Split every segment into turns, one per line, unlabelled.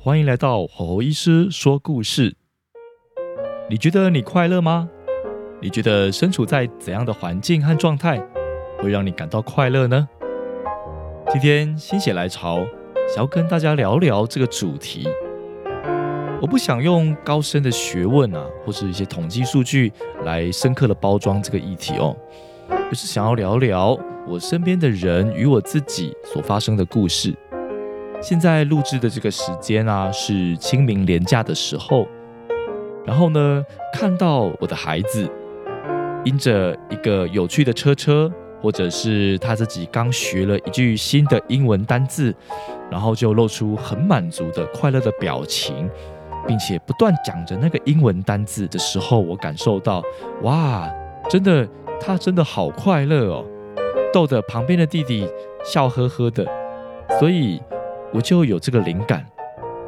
欢迎来到吼吼医师说故事。你觉得你快乐吗？你觉得身处在怎样的环境和状态会让你感到快乐呢？今天心血来潮，想要跟大家聊聊这个主题。我不想用高深的学问啊，或是一些统计数据来深刻的包装这个议题哦，而是想要聊聊我身边的人与我自己所发生的故事。现在录制的这个时间啊，是清明连假的时候。然后呢，看到我的孩子因着一个有趣的车车，或者是他自己刚学了一句新的英文单字，然后就露出很满足的快乐的表情，并且不断讲着那个英文单字的时候，我感受到，哇，真的，他真的好快乐哦，逗得旁边的弟弟笑呵呵的，所以。我就有这个灵感，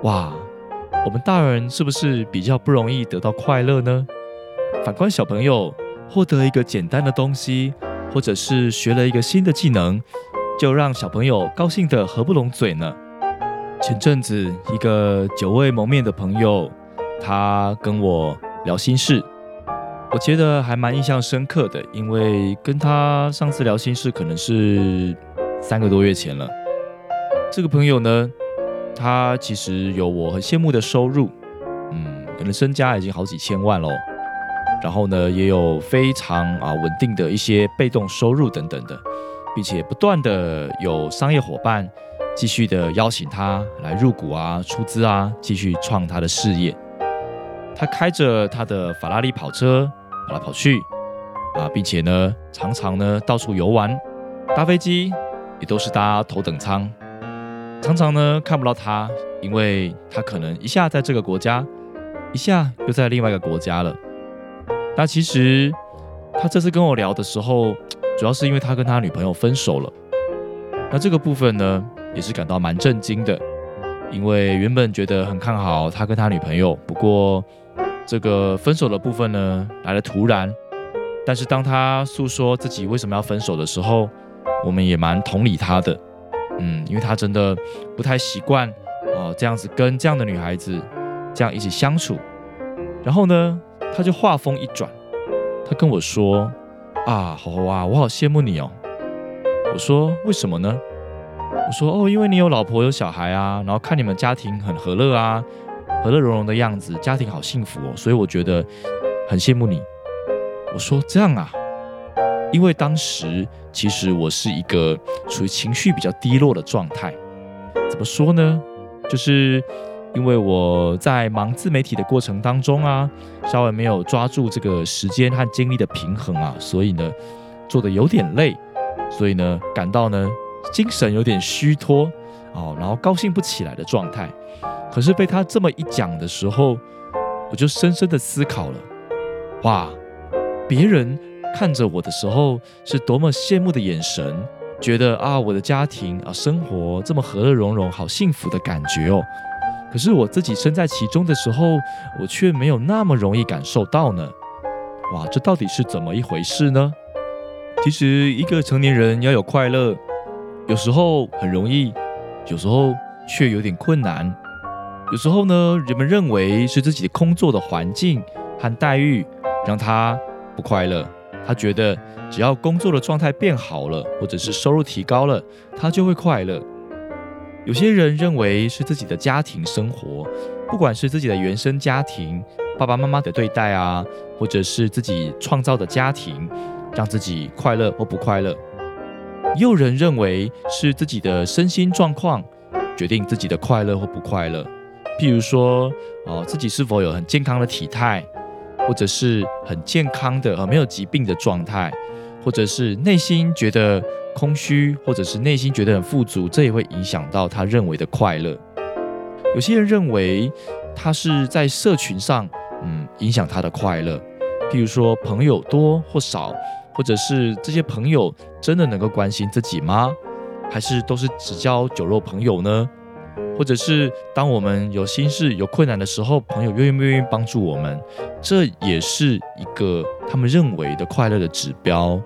哇！我们大人是不是比较不容易得到快乐呢？反观小朋友，获得一个简单的东西，或者是学了一个新的技能，就让小朋友高兴得合不拢嘴呢。前阵子，一个久未谋面的朋友，他跟我聊心事，我觉得还蛮印象深刻的，因为跟他上次聊心事可能是三个多月前了。这个朋友呢，他其实有我很羡慕的收入，嗯，可能身家已经好几千万喽。然后呢，也有非常啊稳定的一些被动收入等等的，并且不断的有商业伙伴继续的邀请他来入股啊、出资啊，继续创他的事业。他开着他的法拉利跑车跑来跑去啊，并且呢，常常呢到处游玩，搭飞机也都是搭头等舱。常常呢看不到他，因为他可能一下在这个国家，一下又在另外一个国家了。那其实他这次跟我聊的时候，主要是因为他跟他女朋友分手了。那这个部分呢，也是感到蛮震惊的，因为原本觉得很看好他跟他女朋友，不过这个分手的部分呢来的突然。但是当他诉说自己为什么要分手的时候，我们也蛮同理他的。嗯，因为他真的不太习惯哦，这样子跟这样的女孩子这样一起相处。然后呢，他就话锋一转，他跟我说：“啊，好啊，我好羡慕你哦。”我说：“为什么呢？”我说：“哦，因为你有老婆有小孩啊，然后看你们家庭很和乐啊，和乐融融的样子，家庭好幸福哦，所以我觉得很羡慕你。”我说：“这样啊。”因为当时其实我是一个处于情绪比较低落的状态，怎么说呢？就是因为我在忙自媒体的过程当中啊，稍微没有抓住这个时间和精力的平衡啊，所以呢做的有点累，所以呢感到呢精神有点虚脱哦，然后高兴不起来的状态。可是被他这么一讲的时候，我就深深的思考了，哇，别人。看着我的时候是多么羡慕的眼神，觉得啊，我的家庭啊，生活这么和乐融融，好幸福的感觉哦。可是我自己身在其中的时候，我却没有那么容易感受到呢。哇，这到底是怎么一回事呢？其实一个成年人要有快乐，有时候很容易，有时候却有点困难。有时候呢，人们认为是自己工作的环境和待遇让他不快乐。他觉得只要工作的状态变好了，或者是收入提高了，他就会快乐。有些人认为是自己的家庭生活，不管是自己的原生家庭、爸爸妈妈的对待啊，或者是自己创造的家庭，让自己快乐或不快乐。也有人认为是自己的身心状况决定自己的快乐或不快乐。譬如说，哦，自己是否有很健康的体态。或者是很健康的呃没有疾病的状态，或者是内心觉得空虚，或者是内心觉得很富足，这也会影响到他认为的快乐。有些人认为他是在社群上，嗯，影响他的快乐。譬如说，朋友多或少，或者是这些朋友真的能够关心自己吗？还是都是只交酒肉朋友呢？或者是当我们有心事、有困难的时候，朋友愿不愿意帮助我们？这也是一个他们认为的快乐的指标。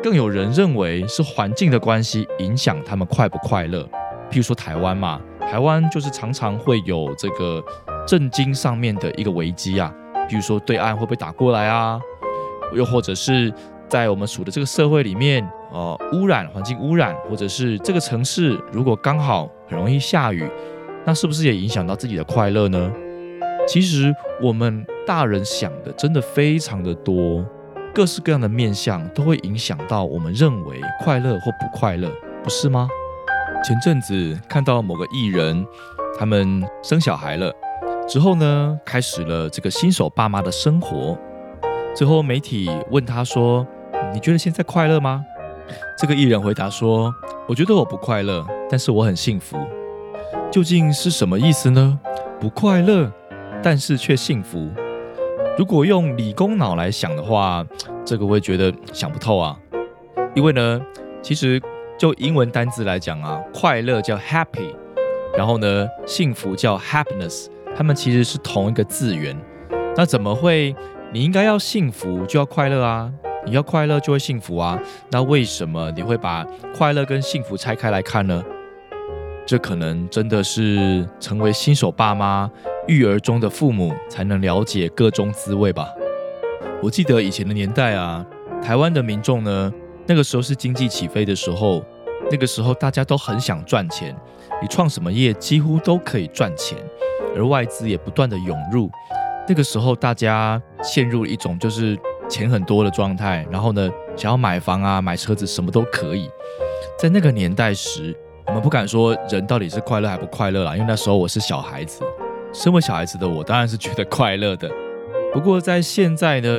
更有人认为是环境的关系影响他们快不快乐。譬如说台湾嘛，台湾就是常常会有这个震惊上面的一个危机啊，比如说对岸会不会打过来啊？又或者是在我们处的这个社会里面，呃，污染环境污染，或者是这个城市如果刚好很容易下雨，那是不是也影响到自己的快乐呢？其实我们大人想的真的非常的多，各式各样的面相都会影响到我们认为快乐或不快乐，不是吗？前阵子看到某个艺人，他们生小孩了之后呢，开始了这个新手爸妈的生活。最后媒体问他说：“你觉得现在快乐吗？”这个艺人回答说：“我觉得我不快乐，但是我很幸福。”究竟是什么意思呢？不快乐，但是却幸福。如果用理工脑来想的话，这个我会觉得想不透啊。因为呢，其实。就英文单字来讲啊，快乐叫 happy，然后呢，幸福叫 happiness，它们其实是同一个字源。那怎么会？你应该要幸福就要快乐啊，你要快乐就会幸福啊。那为什么你会把快乐跟幸福拆开来看呢？这可能真的是成为新手爸妈、育儿中的父母才能了解各种滋味吧。我记得以前的年代啊，台湾的民众呢，那个时候是经济起飞的时候。那个时候大家都很想赚钱，你创什么业几乎都可以赚钱，而外资也不断的涌入。那个时候大家陷入一种就是钱很多的状态，然后呢想要买房啊、买车子什么都可以。在那个年代时，我们不敢说人到底是快乐还不快乐啦，因为那时候我是小孩子。身为小孩子的我当然是觉得快乐的。不过在现在呢，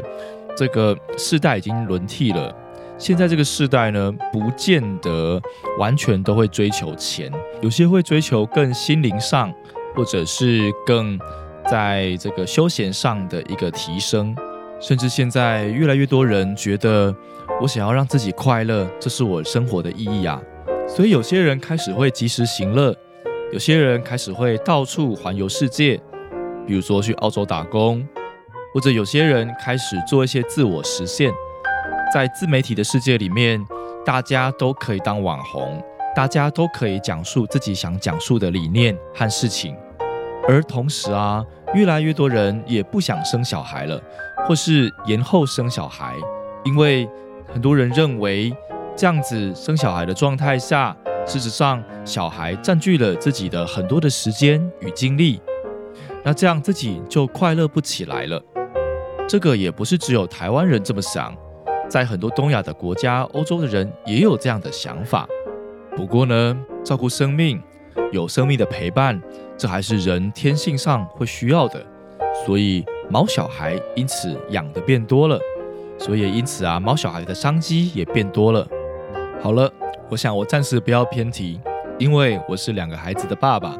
这个世代已经轮替了。现在这个时代呢，不见得完全都会追求钱，有些会追求更心灵上，或者是更在这个休闲上的一个提升。甚至现在越来越多人觉得，我想要让自己快乐，这是我生活的意义啊。所以有些人开始会及时行乐，有些人开始会到处环游世界，比如说去澳洲打工，或者有些人开始做一些自我实现。在自媒体的世界里面，大家都可以当网红，大家都可以讲述自己想讲述的理念和事情。而同时啊，越来越多人也不想生小孩了，或是延后生小孩，因为很多人认为这样子生小孩的状态下，事实上小孩占据了自己的很多的时间与精力，那这样自己就快乐不起来了。这个也不是只有台湾人这么想。在很多东亚的国家，欧洲的人也有这样的想法。不过呢，照顾生命，有生命的陪伴，这还是人天性上会需要的。所以，毛小孩因此养的变多了，所以因此啊，毛小孩的商机也变多了。好了，我想我暂时不要偏题，因为我是两个孩子的爸爸，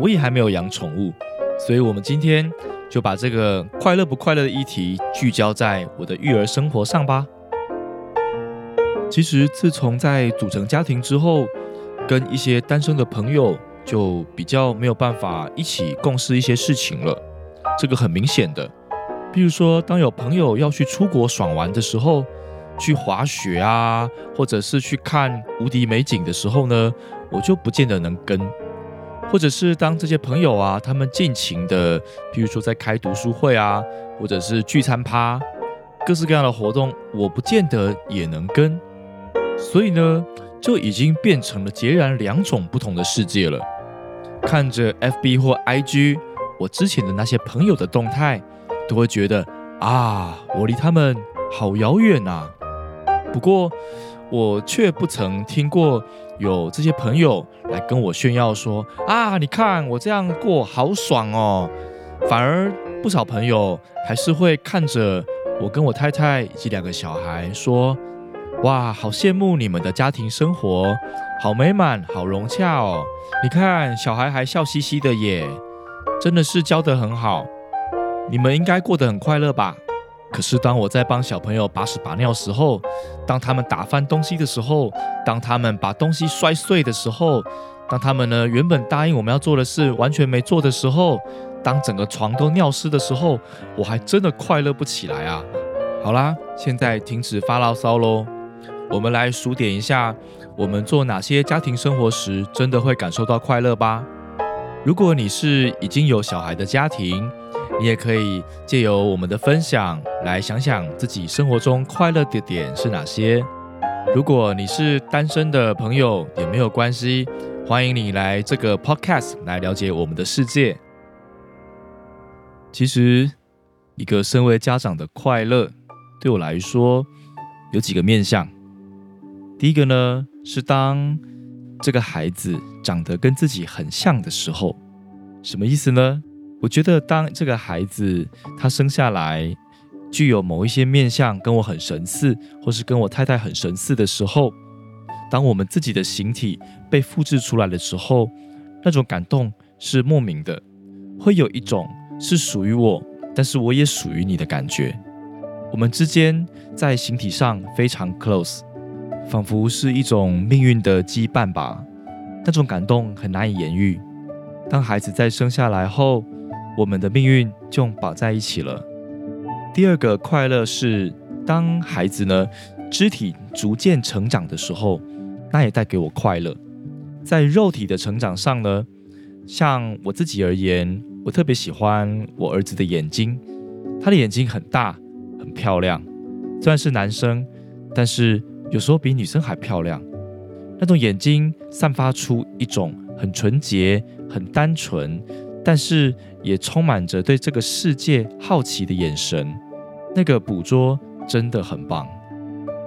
我也还没有养宠物，所以我们今天就把这个快乐不快乐的议题聚焦在我的育儿生活上吧。其实，自从在组成家庭之后，跟一些单身的朋友就比较没有办法一起共事一些事情了。这个很明显的，比如说，当有朋友要去出国爽玩的时候，去滑雪啊，或者是去看无敌美景的时候呢，我就不见得能跟；或者是当这些朋友啊，他们尽情的，比如说在开读书会啊，或者是聚餐趴，各式各样的活动，我不见得也能跟。所以呢，就已经变成了截然两种不同的世界了。看着 FB 或 IG，我之前的那些朋友的动态，都会觉得啊，我离他们好遥远啊。不过，我却不曾听过有这些朋友来跟我炫耀说啊，你看我这样过好爽哦。反而不少朋友还是会看着我跟我太太以及两个小孩说。哇，好羡慕你们的家庭生活，好美满，好融洽哦！你看，小孩还笑嘻嘻的耶。真的是教得很好，你们应该过得很快乐吧？可是当我在帮小朋友把屎把尿时候，当他们打翻东西的时候，当他们把东西摔碎的时候，当他们呢原本答应我们要做的事完全没做的时候，当整个床都尿湿的时候，我还真的快乐不起来啊！好啦，现在停止发牢骚喽，我们来数点一下，我们做哪些家庭生活时真的会感受到快乐吧。如果你是已经有小孩的家庭，你也可以借由我们的分享来想想自己生活中快乐的点是哪些。如果你是单身的朋友也没有关系，欢迎你来这个 podcast 来了解我们的世界。其实，一个身为家长的快乐，对我来说有几个面向。第一个呢，是当这个孩子长得跟自己很像的时候，什么意思呢？我觉得，当这个孩子他生下来具有某一些面相跟我很神似，或是跟我太太很神似的时候，当我们自己的形体被复制出来的时候，那种感动是莫名的，会有一种是属于我，但是我也属于你的感觉。我们之间在形体上非常 close，仿佛是一种命运的羁绊吧。那种感动很难以言喻。当孩子在生下来后，我们的命运就绑在一起了。第二个快乐是，当孩子呢肢体逐渐成长的时候，那也带给我快乐。在肉体的成长上呢，像我自己而言，我特别喜欢我儿子的眼睛，他的眼睛很大，很漂亮。虽然是男生，但是有时候比女生还漂亮。那种眼睛散发出一种很纯洁、很单纯。但是也充满着对这个世界好奇的眼神，那个捕捉真的很棒。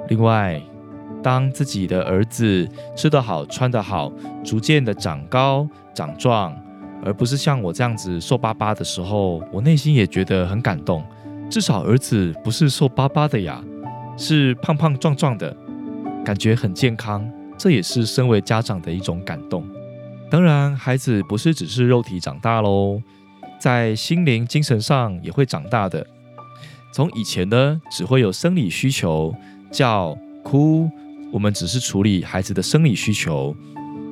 另外，当自己的儿子吃得好、穿得好，逐渐的长高长壮，而不是像我这样子瘦巴巴的时候，我内心也觉得很感动。至少儿子不是瘦巴巴的呀，是胖胖壮壮的，感觉很健康，这也是身为家长的一种感动。当然，孩子不是只是肉体长大喽，在心灵、精神上也会长大的。从以前呢，只会有生理需求，叫哭，我们只是处理孩子的生理需求，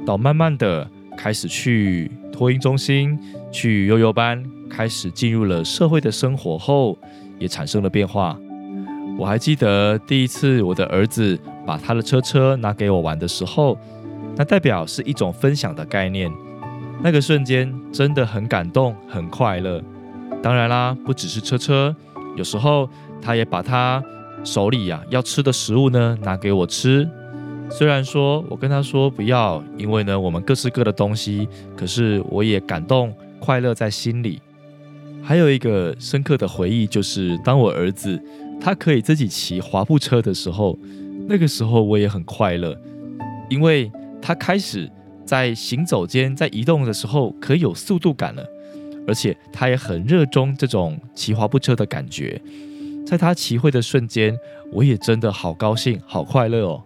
到慢慢的开始去托婴中心、去幼幼班，开始进入了社会的生活后，也产生了变化。我还记得第一次我的儿子把他的车车拿给我玩的时候。那代表是一种分享的概念，那个瞬间真的很感动，很快乐。当然啦，不只是车车，有时候他也把他手里呀要吃的食物呢拿给我吃。虽然说我跟他说不要，因为呢我们各吃各的东西，可是我也感动快乐在心里。还有一个深刻的回忆，就是当我儿子他可以自己骑滑步车的时候，那个时候我也很快乐，因为。他开始在行走间，在移动的时候可以有速度感了，而且他也很热衷这种骑滑步车的感觉。在他骑会的瞬间，我也真的好高兴、好快乐哦。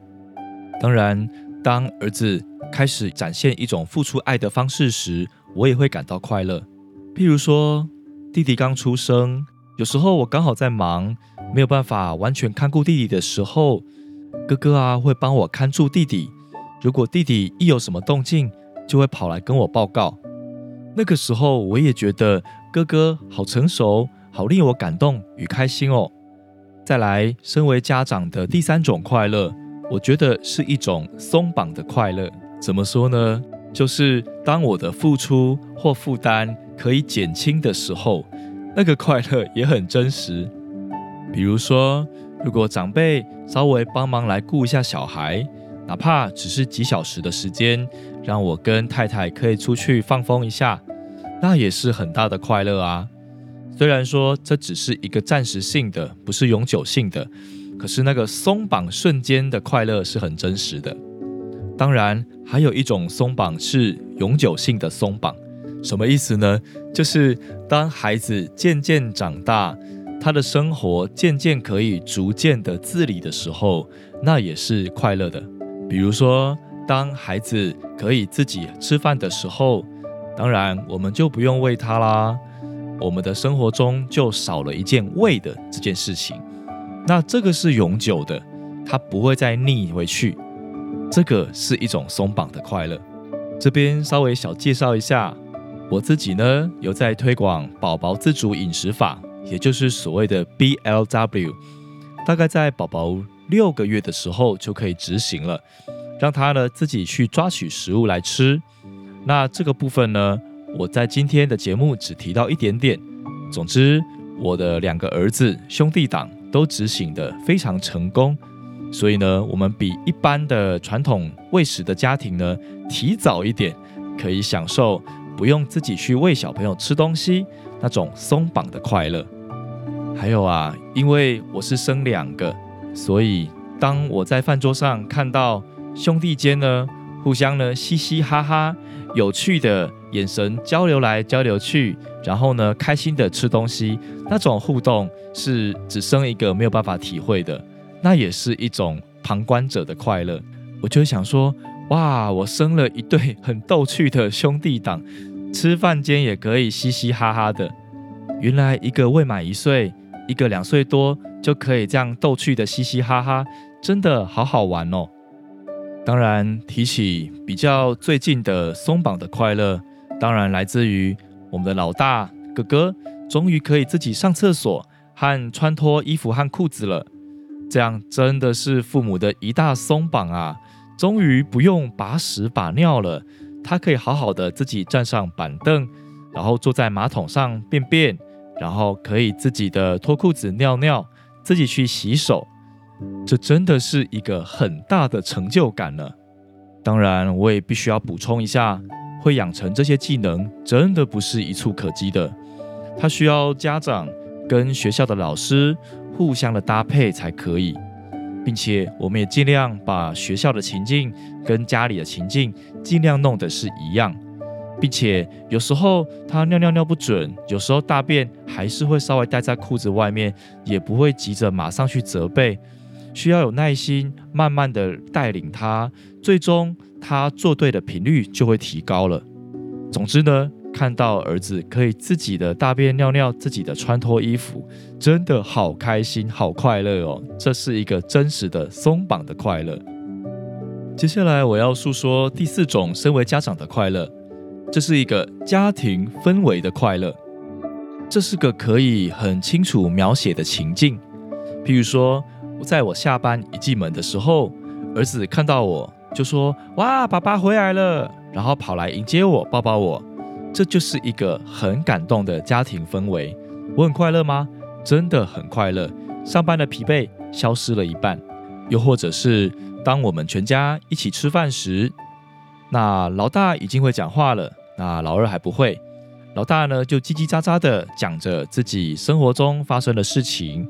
当然，当儿子开始展现一种付出爱的方式时，我也会感到快乐。譬如说，弟弟刚出生，有时候我刚好在忙，没有办法完全看顾弟弟的时候，哥哥啊会帮我看住弟弟。如果弟弟一有什么动静，就会跑来跟我报告。那个时候，我也觉得哥哥好成熟，好令我感动与开心哦。再来，身为家长的第三种快乐，我觉得是一种松绑的快乐。怎么说呢？就是当我的付出或负担可以减轻的时候，那个快乐也很真实。比如说，如果长辈稍微帮忙来顾一下小孩。哪怕只是几小时的时间，让我跟太太可以出去放风一下，那也是很大的快乐啊。虽然说这只是一个暂时性的，不是永久性的，可是那个松绑瞬间的快乐是很真实的。当然，还有一种松绑是永久性的松绑，什么意思呢？就是当孩子渐渐长大，他的生活渐渐可以逐渐的自理的时候，那也是快乐的。比如说，当孩子可以自己吃饭的时候，当然我们就不用喂他啦。我们的生活中就少了一件喂的这件事情。那这个是永久的，他不会再逆回去。这个是一种松绑的快乐。这边稍微小介绍一下，我自己呢有在推广宝宝自主饮食法，也就是所谓的 BLW，大概在宝宝六个月的时候就可以执行了，让他呢自己去抓取食物来吃。那这个部分呢，我在今天的节目只提到一点点。总之，我的两个儿子兄弟党都执行的非常成功。所以呢，我们比一般的传统喂食的家庭呢，提早一点可以享受不用自己去喂小朋友吃东西那种松绑的快乐。还有啊，因为我是生两个，所以当我在饭桌上看到兄弟间呢互相呢嘻嘻哈哈、有趣的眼神交流来交流去，然后呢开心的吃东西，那种互动是只生一个没有办法体会的。那也是一种旁观者的快乐，我就想说，哇，我生了一对很逗趣的兄弟党，吃饭间也可以嘻嘻哈哈的。原来一个未满一岁，一个两岁多，就可以这样逗趣的嘻嘻哈哈，真的好好玩哦。当然，提起比较最近的松绑的快乐，当然来自于我们的老大哥哥，终于可以自己上厕所和穿脱衣服和裤子了。这样真的是父母的一大松绑啊！终于不用把屎把尿了，他可以好好的自己站上板凳，然后坐在马桶上便便，然后可以自己的脱裤子尿尿，自己去洗手。这真的是一个很大的成就感呢。当然，我也必须要补充一下，会养成这些技能，真的不是一触可及的，他需要家长跟学校的老师。互相的搭配才可以，并且我们也尽量把学校的情境跟家里的情境尽量弄得是一样，并且有时候他尿尿尿不准，有时候大便还是会稍微待在裤子外面，也不会急着马上去责备，需要有耐心，慢慢的带领他，最终他做对的频率就会提高了。总之呢。看到儿子可以自己的大便尿尿，自己的穿脱衣服，真的好开心，好快乐哦！这是一个真实的松绑的快乐。接下来我要诉说第四种身为家长的快乐，这是一个家庭氛围的快乐。这是个可以很清楚描写的情境，譬如说，在我下班一进门的时候，儿子看到我就说：“哇，爸爸回来了！”然后跑来迎接我，抱抱我。这就是一个很感动的家庭氛围，我很快乐吗？真的很快乐，上班的疲惫消失了一半。又或者是当我们全家一起吃饭时，那老大已经会讲话了，那老二还不会。老大呢就叽叽喳喳的讲着自己生活中发生的事情，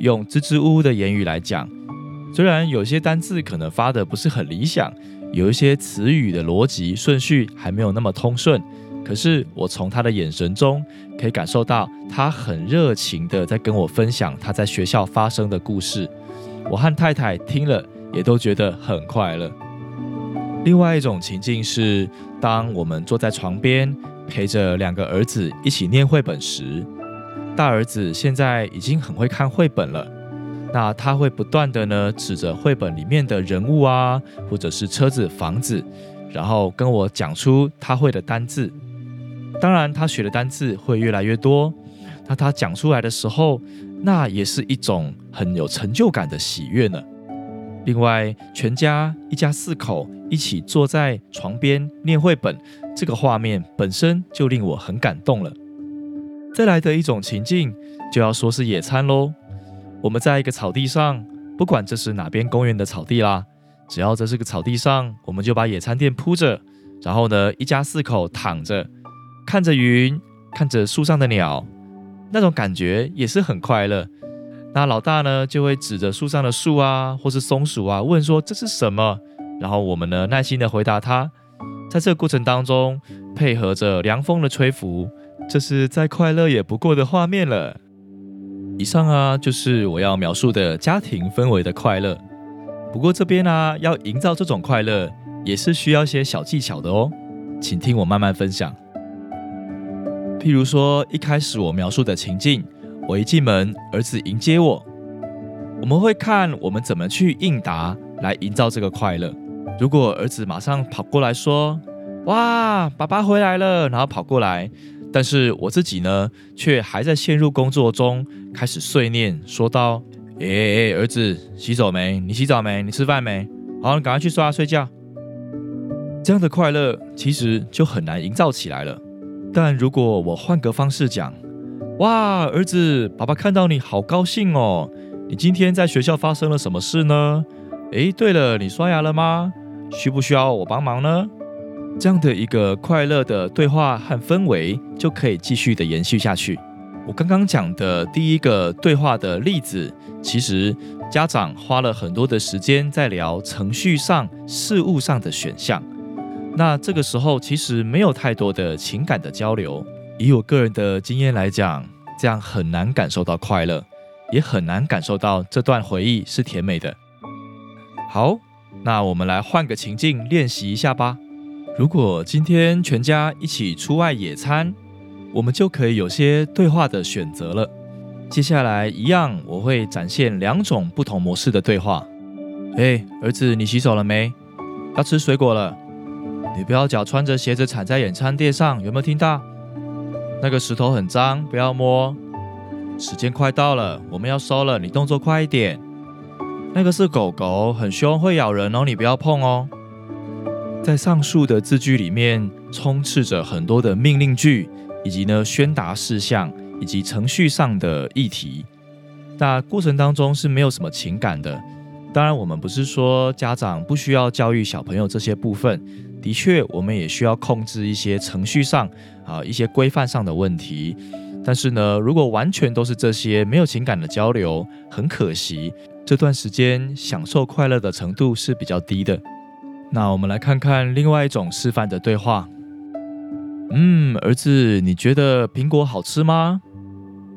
用支支吾吾的言语来讲。虽然有些单字可能发的不是很理想，有一些词语的逻辑顺序还没有那么通顺。可是我从他的眼神中可以感受到，他很热情的在跟我分享他在学校发生的故事。我和太太听了也都觉得很快乐。另外一种情境是，当我们坐在床边陪着两个儿子一起念绘本时，大儿子现在已经很会看绘本了，那他会不断的呢指着绘本里面的人物啊，或者是车子、房子，然后跟我讲出他会的单字。当然，他学的单字会越来越多。那他讲出来的时候，那也是一种很有成就感的喜悦呢。另外，全家一家四口一起坐在床边念绘本，这个画面本身就令我很感动了。再来的一种情境，就要说是野餐喽。我们在一个草地上，不管这是哪边公园的草地啦，只要这是个草地上，我们就把野餐垫铺着，然后呢，一家四口躺着。看着云，看着树上的鸟，那种感觉也是很快乐。那老大呢，就会指着树上的树啊，或是松鼠啊，问说这是什么？然后我们呢，耐心的回答他。在这个过程当中，配合着凉风的吹拂，这是再快乐也不过的画面了。以上啊，就是我要描述的家庭氛围的快乐。不过这边呢，要营造这种快乐，也是需要些小技巧的哦，请听我慢慢分享。譬如说一开始我描述的情境，我一进门，儿子迎接我，我们会看我们怎么去应答来营造这个快乐。如果儿子马上跑过来说：“哇，爸爸回来了！”然后跑过来，但是我自己呢，却还在陷入工作中，开始碎念，说道：“哎哎，儿子，洗手没？你洗澡没？你吃饭没？好，你赶快去刷牙睡觉。”这样的快乐其实就很难营造起来了。但如果我换个方式讲：“哇，儿子，爸爸看到你好高兴哦！你今天在学校发生了什么事呢？哎，对了，你刷牙了吗？”需不需要我帮忙呢？这样的一个快乐的对话和氛围就可以继续的延续下去。我刚刚讲的第一个对话的例子，其实家长花了很多的时间在聊程序上、事物上的选项。那这个时候其实没有太多的情感的交流。以我个人的经验来讲，这样很难感受到快乐，也很难感受到这段回忆是甜美的。好。那我们来换个情境练习一下吧。如果今天全家一起出外野餐，我们就可以有些对话的选择了。接下来一样，我会展现两种不同模式的对话。哎，儿子，你洗手了没？要吃水果了。你不要脚穿着鞋子踩在野餐垫上，有没有听到？那个石头很脏，不要摸。时间快到了，我们要收了，你动作快一点。那个是狗狗，很凶，会咬人哦，你不要碰哦。在上述的字句里面，充斥着很多的命令句，以及呢宣达事项，以及程序上的议题。那过程当中是没有什么情感的。当然，我们不是说家长不需要教育小朋友这些部分，的确，我们也需要控制一些程序上啊一些规范上的问题。但是呢，如果完全都是这些没有情感的交流，很可惜。这段时间享受快乐的程度是比较低的。那我们来看看另外一种示范的对话。嗯，儿子，你觉得苹果好吃吗？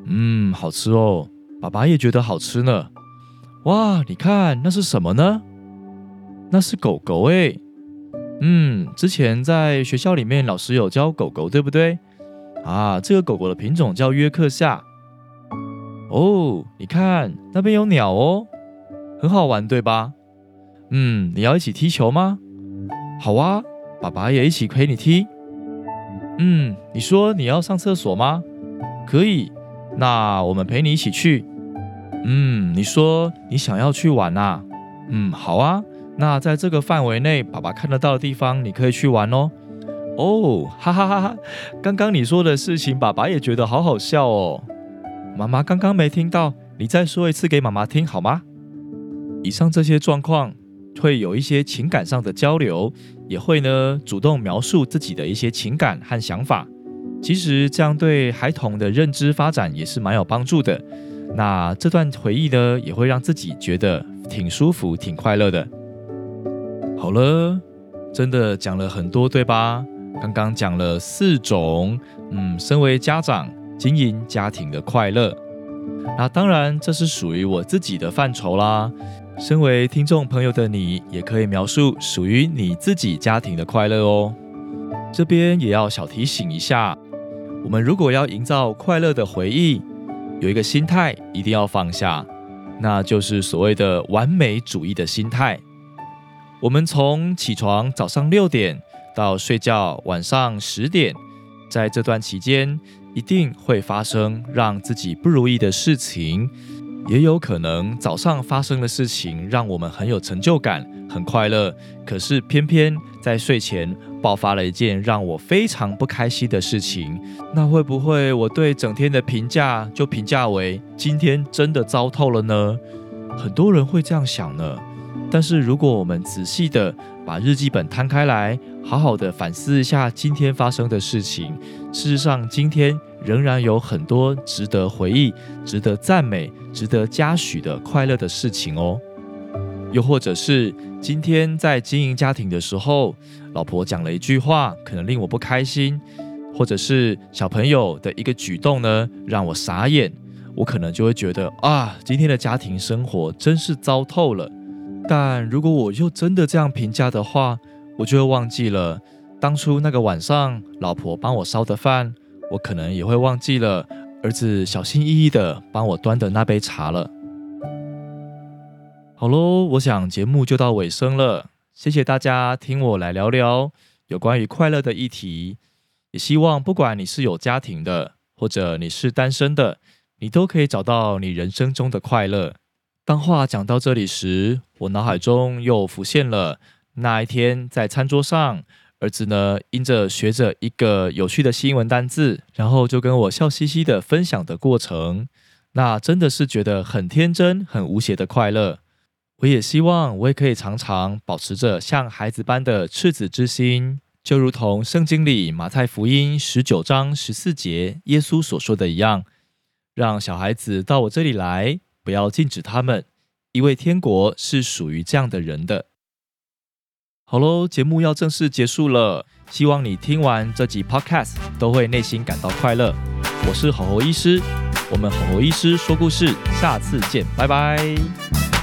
嗯，好吃哦。爸爸也觉得好吃呢。哇，你看那是什么呢？那是狗狗诶。嗯，之前在学校里面老师有教狗狗，对不对？啊，这个狗狗的品种叫约克夏。哦，你看那边有鸟哦。很好玩，对吧？嗯，你要一起踢球吗？好啊，爸爸也一起陪你踢。嗯，你说你要上厕所吗？可以，那我们陪你一起去。嗯，你说你想要去玩呐？嗯，好啊，那在这个范围内，爸爸看得到的地方，你可以去玩哦。哦，哈哈哈哈！刚刚你说的事情，爸爸也觉得好好笑哦。妈妈刚刚没听到，你再说一次给妈妈听好吗？以上这些状况会有一些情感上的交流，也会呢主动描述自己的一些情感和想法。其实这样对孩童的认知发展也是蛮有帮助的。那这段回忆呢，也会让自己觉得挺舒服、挺快乐的。好了，真的讲了很多，对吧？刚刚讲了四种，嗯，身为家长经营家庭的快乐。那当然，这是属于我自己的范畴啦。身为听众朋友的你，也可以描述属于你自己家庭的快乐哦。这边也要小提醒一下，我们如果要营造快乐的回忆，有一个心态一定要放下，那就是所谓的完美主义的心态。我们从起床早上六点到睡觉晚上十点，在这段期间，一定会发生让自己不如意的事情。也有可能早上发生的事情让我们很有成就感、很快乐，可是偏偏在睡前爆发了一件让我非常不开心的事情。那会不会我对整天的评价就评价为今天真的糟透了呢？很多人会这样想呢。但是如果我们仔细的把日记本摊开来，好好的反思一下今天发生的事情，事实上今天。仍然有很多值得回忆、值得赞美、值得嘉许的快乐的事情哦。又或者是今天在经营家庭的时候，老婆讲了一句话，可能令我不开心；或者是小朋友的一个举动呢，让我傻眼，我可能就会觉得啊，今天的家庭生活真是糟透了。但如果我又真的这样评价的话，我就会忘记了当初那个晚上，老婆帮我烧的饭。我可能也会忘记了儿子小心翼翼的帮我端的那杯茶了。好喽，我想节目就到尾声了，谢谢大家听我来聊聊有关于快乐的议题。也希望不管你是有家庭的，或者你是单身的，你都可以找到你人生中的快乐。当话讲到这里时，我脑海中又浮现了那一天在餐桌上，儿子呢因着学着一个有趣的新闻单字，然后就跟我笑嘻嘻的分享的过程。那真的是觉得很天真、很无邪的快乐。我也希望我也可以常常保持着像孩子般的赤子之心。就如同圣经里马太福音十九章十四节耶稣所说的一样，让小孩子到我这里来，不要禁止他们，因为天国是属于这样的人的。好喽，节目要正式结束了，希望你听完这集 Podcast 都会内心感到快乐。我是吼吼医师，我们吼吼医师说故事，下次见，拜拜。